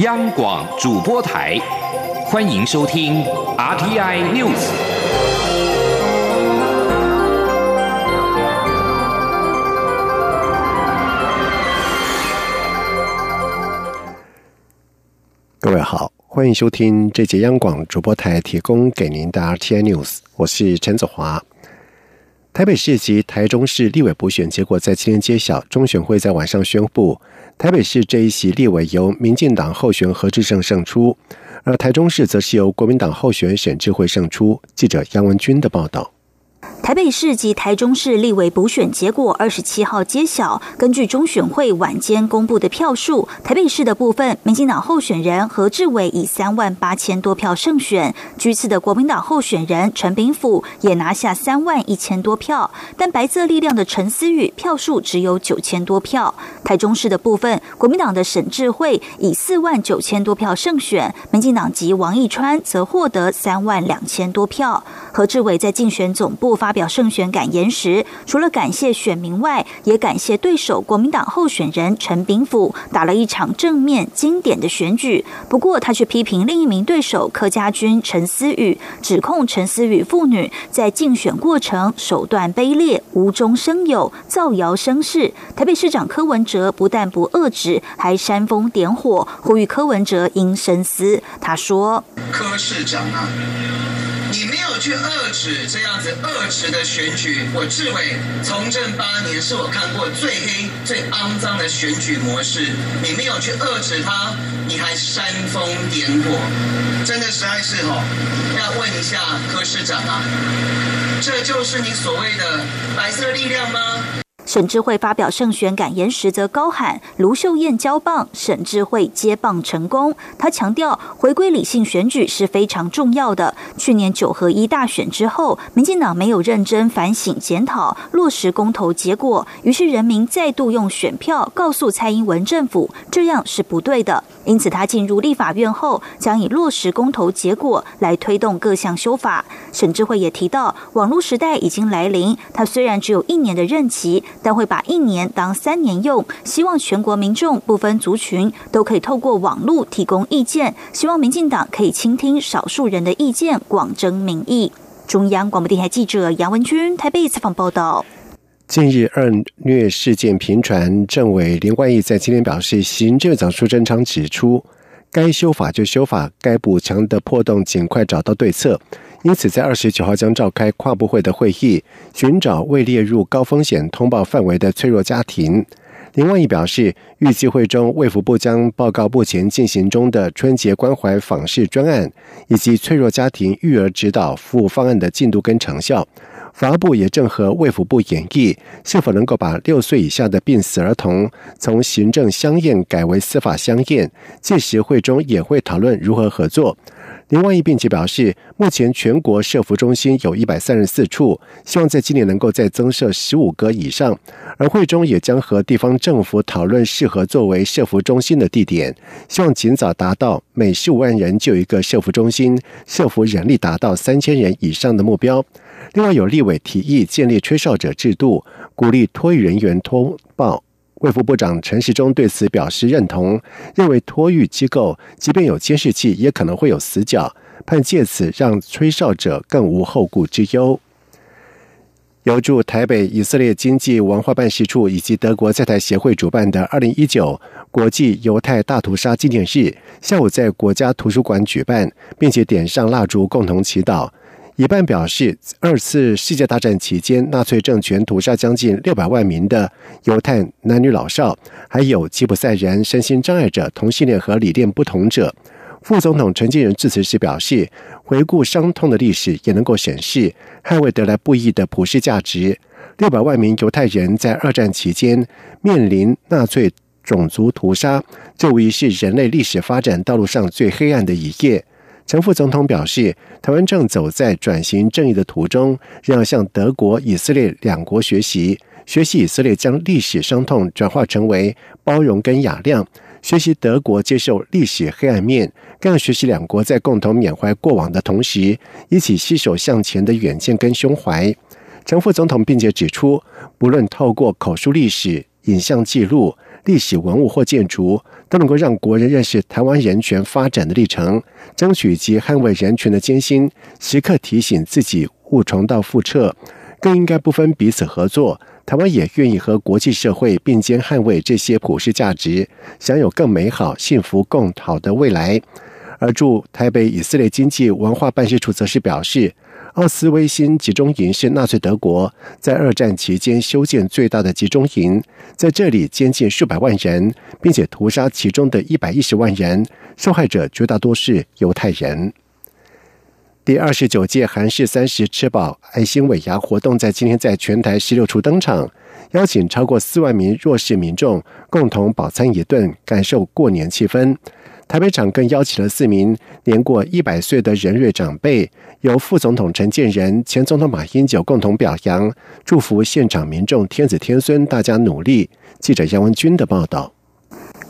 央广主播台，欢迎收听 RTI News。各位好，欢迎收听这节央广主播台提供给您的 RTI News，我是陈子华。台北市及台中市立委补选结果在今天揭晓，中选会在晚上宣布，台北市这一席立委由民进党候选何志胜胜出，而台中市则是由国民党候选沈智慧胜出。记者杨文军的报道。台北市及台中市立委补选结果二十七号揭晓。根据中选会晚间公布的票数，台北市的部分，民进党候选人何志伟以三万八千多票胜选，居次的国民党候选人陈炳甫也拿下三万一千多票，但白色力量的陈思宇票数只有九千多票。台中市的部分，国民党的沈智慧以四万九千多票胜选，民进党籍王义川则获得三万两千多票。何志伟在竞选总部发表胜选感言时，除了感谢选民外，也感谢对手国民党候选人陈炳甫打了一场正面经典的选举。不过，他却批评另一名对手柯家军陈思雨，指控陈思雨妇女在竞选过程手段卑劣、无中生有、造谣生事。台北市长柯文哲不但不遏止，还煽风点火，呼吁柯文哲应深思。他说：“柯市长啊。”去遏制这样子遏制的选举，我志伟从政八年是我看过最黑、最肮脏的选举模式。你没有去遏制他，你还煽风点火，真的实在是哦，要问一下柯市长啊，这就是你所谓的白色力量吗？沈智慧发表胜选感言时，则高喊卢秀燕交棒，沈智慧接棒成功。他强调，回归理性选举是非常重要的。去年九合一大选之后，民进党没有认真反省检讨落实公投结果，于是人民再度用选票告诉蔡英文政府，这样是不对的。因此，他进入立法院后，将以落实公投结果来推动各项修法。沈智慧也提到，网络时代已经来临，他虽然只有一年的任期。但会把一年当三年用，希望全国民众不分族群都可以透过网络提供意见。希望民进党可以倾听少数人的意见，广征民意。中央广播电台记者杨文君台北采访报道。近日二虐事件频传，政委林冠毅在今天表示，行政长苏贞昌指出，该修法就修法，该补强的破洞尽快找到对策。因此，在二十九号将召开跨部会的会议，寻找未列入高风险通报范围的脆弱家庭。林万义表示，预计会中卫福部将报告目前进行中的春节关怀访视专案，以及脆弱家庭育儿指导服务方案的进度跟成效。法部也正和卫福部演绎，是否能够把六岁以下的病死儿童从行政相验改为司法相验。届时会中也会讨论如何合作。林万益并且表示，目前全国设服中心有一百三十四处，希望在今年能够再增设十五个以上。而会中也将和地方政府讨论适合作为设服中心的地点，希望尽早达到每十五万人就有一个设服中心，设服人力达到三千人以上的目标。另外，有立委提议建立吹哨者制度，鼓励托育人员通报。卫副部长陈时中对此表示认同，认为托育机构即便有监视器，也可能会有死角，盼借此让吹哨者更无后顾之忧。由驻台北以色列经济文化办事处以及德国在台协会主办的二零一九国际犹太大屠杀纪念日，下午在国家图书馆举办，并且点上蜡烛，共同祈祷。一半表示，二次世界大战期间，纳粹政权屠杀将近六百万名的犹太男女老少，还有吉普赛人、身心障碍者、同性恋和理念不同者。副总统陈建仁致辞时表示，回顾伤痛的历史，也能够显示捍卫得来不易的普世价值。六百万名犹太人在二战期间面临纳粹种族屠杀，这无疑是人类历史发展道路上最黑暗的一页。陈副总统表示，台湾正走在转型正义的途中，要向德国、以色列两国学习，学习以色列将历史伤痛转化成为包容跟雅量，学习德国接受历史黑暗面，更要学习两国在共同缅怀过往的同时，一起携手向前的远见跟胸怀。陈副总统并且指出，不论透过口述历史、影像记录。历史文物或建筑，都能够让国人认识台湾人权发展的历程，争取及捍卫人权的艰辛，时刻提醒自己勿重蹈覆辙，更应该不分彼此合作。台湾也愿意和国际社会并肩捍卫这些普世价值，享有更美好、幸福、更好的未来。而驻台北以色列经济文化办事处则是表示。奥斯威辛集中营是纳粹德国在二战期间修建最大的集中营，在这里监禁数百万人，并且屠杀其中的一百一十万人，受害者绝大多是犹太人。第二十九届韩式三十吃饱爱心尾牙活动在今天在全台十六处登场，邀请超过四万名弱势民众共同饱餐一顿，感受过年气氛。台北长更邀请了四名年过一百岁的人瑞长辈，由副总统陈建仁、前总统马英九共同表扬，祝福现场民众天子天孙，大家努力。记者杨文军的报道。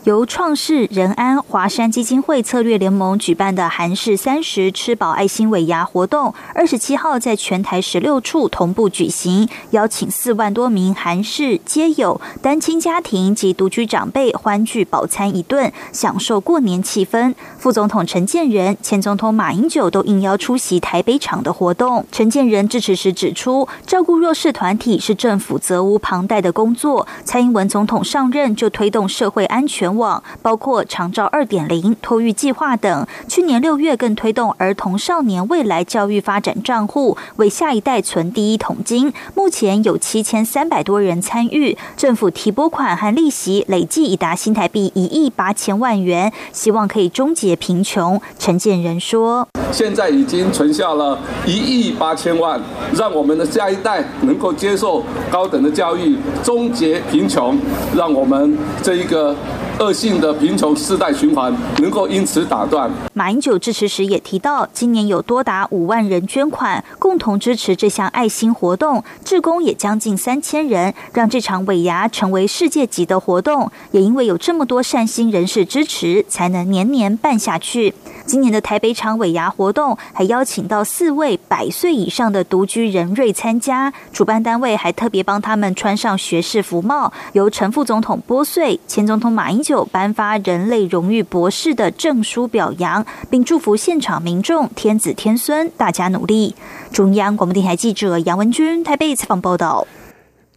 由创世仁安华山基金会策略联盟举办的韩式三十吃饱爱心尾牙活动，二十七号在全台十六处同步举行，邀请四万多名韩式皆友单亲家庭及独居长辈欢聚饱餐一顿，享受过年气氛。副总统陈建仁、前总统马英九都应邀出席台北场的活动。陈建仁致辞时指出，照顾弱势团体是政府责无旁贷的工作。蔡英文总统上任就推动社会安全。网包括长照二点零、托育计划等。去年六月更推动儿童少年未来教育发展账户，为下一代存第一桶金。目前有七千三百多人参与，政府提拨款和利息累计已达新台币一亿八千万元，希望可以终结贫穷。陈建仁说：“现在已经存下了一亿八千万，让我们的下一代能够接受高等的教育，终结贫穷，让我们这一个。”恶性的贫穷世代循环能够因此打断。马英九致辞时也提到，今年有多达五万人捐款，共同支持这项爱心活动，志工也将近三千人，让这场尾牙成为世界级的活动。也因为有这么多善心人士支持，才能年年办下去。今年的台北场尾牙活动还邀请到四位百岁以上的独居人瑞参加，主办单位还特别帮他们穿上学士服帽，由陈副总统拨穗，前总统马英。就颁发人类荣誉博士的证书表扬，并祝福现场民众天子天孙，大家努力。中央广播电台记者杨文君台北采访报道。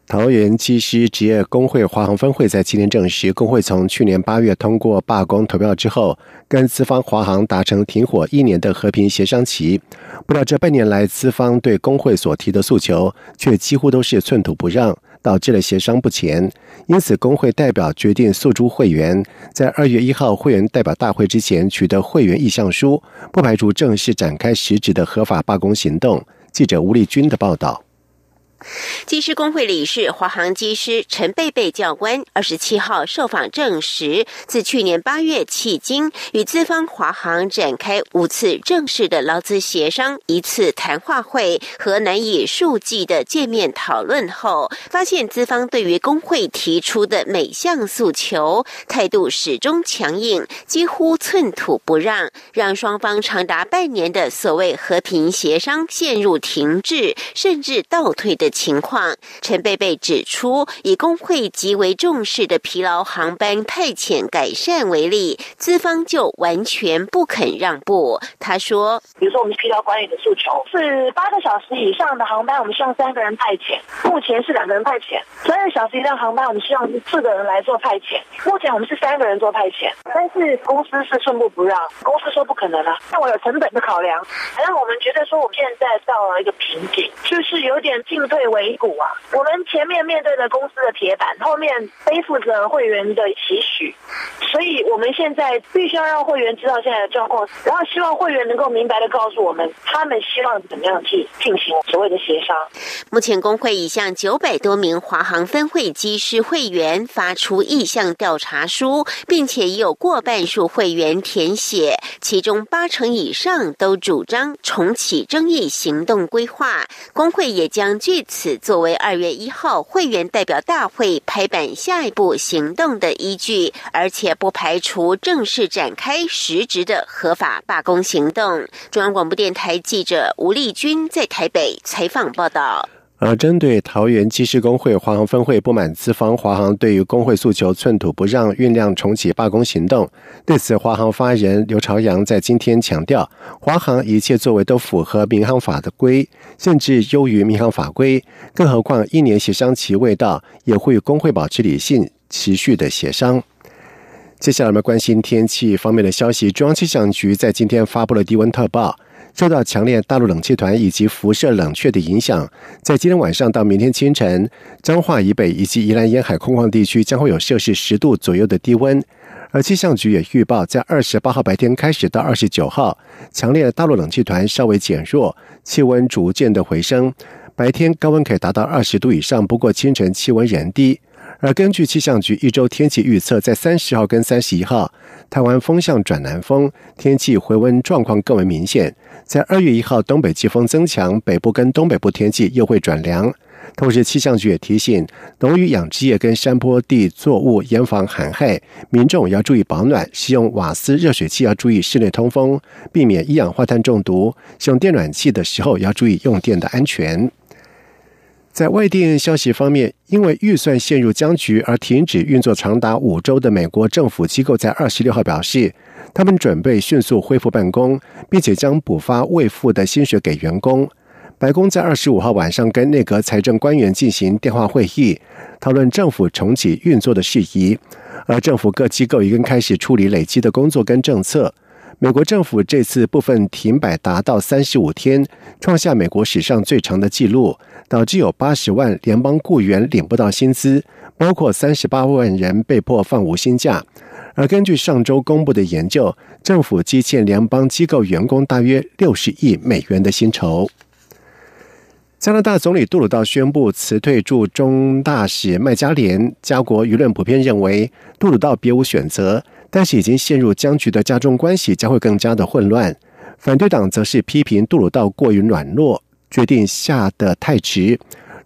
桃园机师职业工会华航分会在今天证实，工会从去年八月通过罢工投票之后，跟资方华航达成停火一年的和平协商期。不料这半年来，资方对工会所提的诉求却几乎都是寸土不让。导致了协商不前，因此工会代表决定诉诸会员，在二月一号会员代表大会之前取得会员意向书，不排除正式展开实质的合法罢工行动。记者吴立军的报道。机师工会理事华航机师陈贝贝教官二十七号受访证实，自去年八月迄今，与资方华航展开五次正式的劳资协商、一次谈话会和难以数计的见面讨论后，发现资方对于工会提出的每项诉求态度始终强硬，几乎寸土不让，让双方长达半年的所谓和平协商陷入停滞，甚至倒退的。情况，陈贝贝指出，以工会极为重视的疲劳航班派遣改善为例，资方就完全不肯让步。他说：“比如说，我们疲劳管理的诉求是八个小时以上的航班，我们希望三个人派遣；目前是两个人派遣。十二小时以上航班，我们希望是四个人来做派遣。目前我们是三个人做派遣，但是公司是寸步不让，公司说不可能啊。但我有成本的考量，还让我们觉得说，我们现在到了一个瓶颈，就是有点进退。”为股啊！我们前面面对着公司的铁板，后面背负着会员的期许，所以我们现在必须要让会员知道现在的状况，然后希望会员能够明白的告诉我们，他们希望怎么样去进行所谓的协商。目前工会已向九百多名华航分会机师会员发出意向调查书，并且已有过半数会员填写，其中八成以上都主张重启争议行动规划。工会也将具此。作为二月一号会员代表大会拍板下一步行动的依据，而且不排除正式展开实质的合法罢工行动。中央广播电台记者吴丽君在台北采访报道。而针对桃园机师工会华航分会不满资方华航对于工会诉求寸土不让，酝酿重启罢工行动。对此，华航发言人刘朝阳在今天强调，华航一切作为都符合民航法的规，甚至优于民航法规。更何况一年协商期未到，也会与工会保持理性、持续的协商。接下来我们关心天气方面的消息，中央气象局在今天发布了低温特报。受到强烈大陆冷气团以及辐射冷却的影响，在今天晚上到明天清晨，彰化以北以及宜兰沿海空旷地区将会有摄氏十度左右的低温。而气象局也预报，在二十八号白天开始到二十九号，强烈大陆冷气团稍微减弱，气温逐渐的回升，白天高温可以达到二十度以上，不过清晨气温仍低。而根据气象局一周天气预测，在三十号跟三十一号，台湾风向转南风，天气回温状况更为明显。在二月一号，东北季风增强，北部跟东北部天气又会转凉。同时，气象局也提醒，农渔养殖业跟山坡地作物严防寒害，民众要注意保暖，使用瓦斯热水器要注意室内通风，避免一氧化碳中毒。使用电暖气的时候要注意用电的安全。在外电消息方面，因为预算陷入僵局而停止运作长达五周的美国政府机构，在二十六号表示，他们准备迅速恢复办公，并且将补发未付的薪水给员工。白宫在二十五号晚上跟内阁财政官员进行电话会议，讨论政府重启运作的事宜，而政府各机构已经开始处理累积的工作跟政策。美国政府这次部分停摆达到三十五天，创下美国史上最长的纪录，导致有八十万联邦雇员领不到薪资，包括三十八万人被迫放无薪假。而根据上周公布的研究，政府积欠联邦机构员工大约六十亿美元的薪酬。加拿大总理杜鲁道宣布辞退驻中大使麦加连，加国舆论普遍认为杜鲁道别无选择。但是已经陷入僵局的加中关系将会更加的混乱。反对党则是批评杜鲁道过于软弱，决定下的太迟。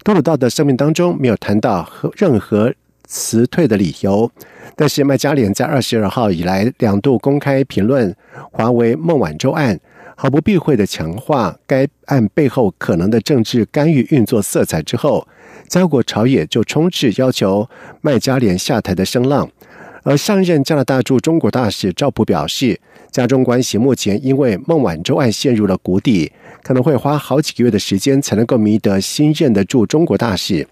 杜鲁道的声明当中没有谈到任何辞退的理由。但是麦加连在二十二号以来两度公开评论华为孟晚舟案，毫不避讳的强化该案背后可能的政治干预运作色彩之后，加国朝野就充斥要求麦加连下台的声浪。而上任加拿大驻中国大使赵普表示，加中关系目前因为孟晚舟案陷入了谷底，可能会花好几个月的时间才能够觅得新任的驻中国大使。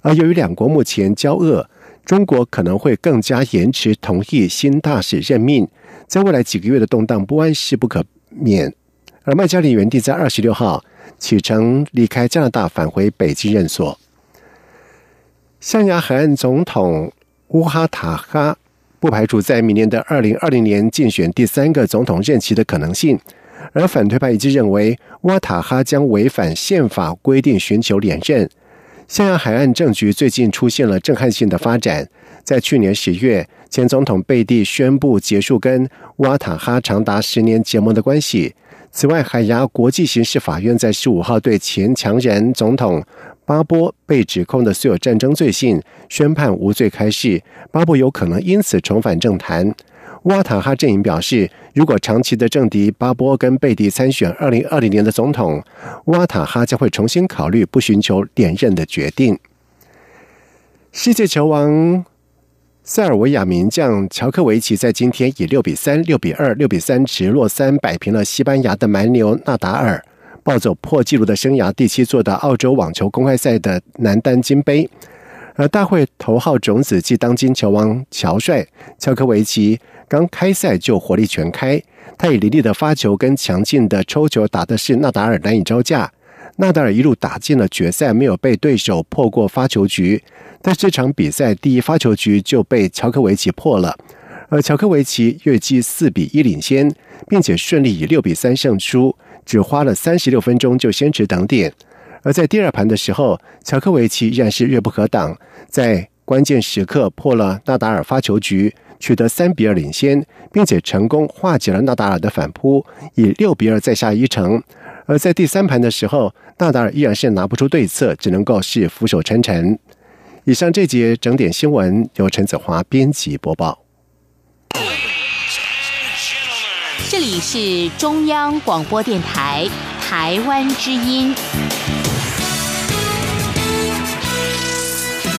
而由于两国目前交恶，中国可能会更加延迟同意新大使任命，在未来几个月的动荡不安是不可免。而麦加里原定在二十六号启程离开加拿大，返回北京任所。象牙海岸总统乌哈塔哈。不排除在明年的二零二零年竞选第三个总统任期的可能性，而反对派一致认为瓦塔哈将违反宪法规定寻求连任。象牙海岸政局最近出现了震撼性的发展，在去年十月，前总统贝蒂宣布结束跟瓦塔哈长达十年结盟的关系。此外，海牙国际刑事法院在十五号对前强人总统。巴波被指控的所有战争罪行宣判无罪开释，巴波有可能因此重返政坛。瓦塔哈阵营表示，如果长期的政敌巴波跟贝蒂参选二零二零年的总统，瓦塔哈将会重新考虑不寻求连任的决定。世界球王塞尔维亚名将乔科维奇在今天以六比三、六比二、六比三直落三摆平了西班牙的蛮牛纳达尔。抱走破纪录的生涯第七座的澳洲网球公开赛的男单金杯，而大会头号种子暨当今球王乔帅乔科维奇刚开赛就火力全开，他以凌厉的发球跟强劲的抽球打的是纳达尔难以招架，纳达尔一路打进了决赛，没有被对手破过发球局，但这场比赛第一发球局就被乔科维奇破了，而乔科维奇跃击四比一领先，并且顺利以六比三胜出。只花了三十六分钟就先持等点，而在第二盘的时候，乔科维奇依然是锐不可挡，在关键时刻破了纳达尔发球局，取得三比二领先，并且成功化解了纳达尔的反扑，以六比二再下一城。而在第三盘的时候，纳达尔依然是拿不出对策，只能够是俯首称臣。以上这节整点新闻由陈子华编辑播报。这里是中央广播电台台湾之音。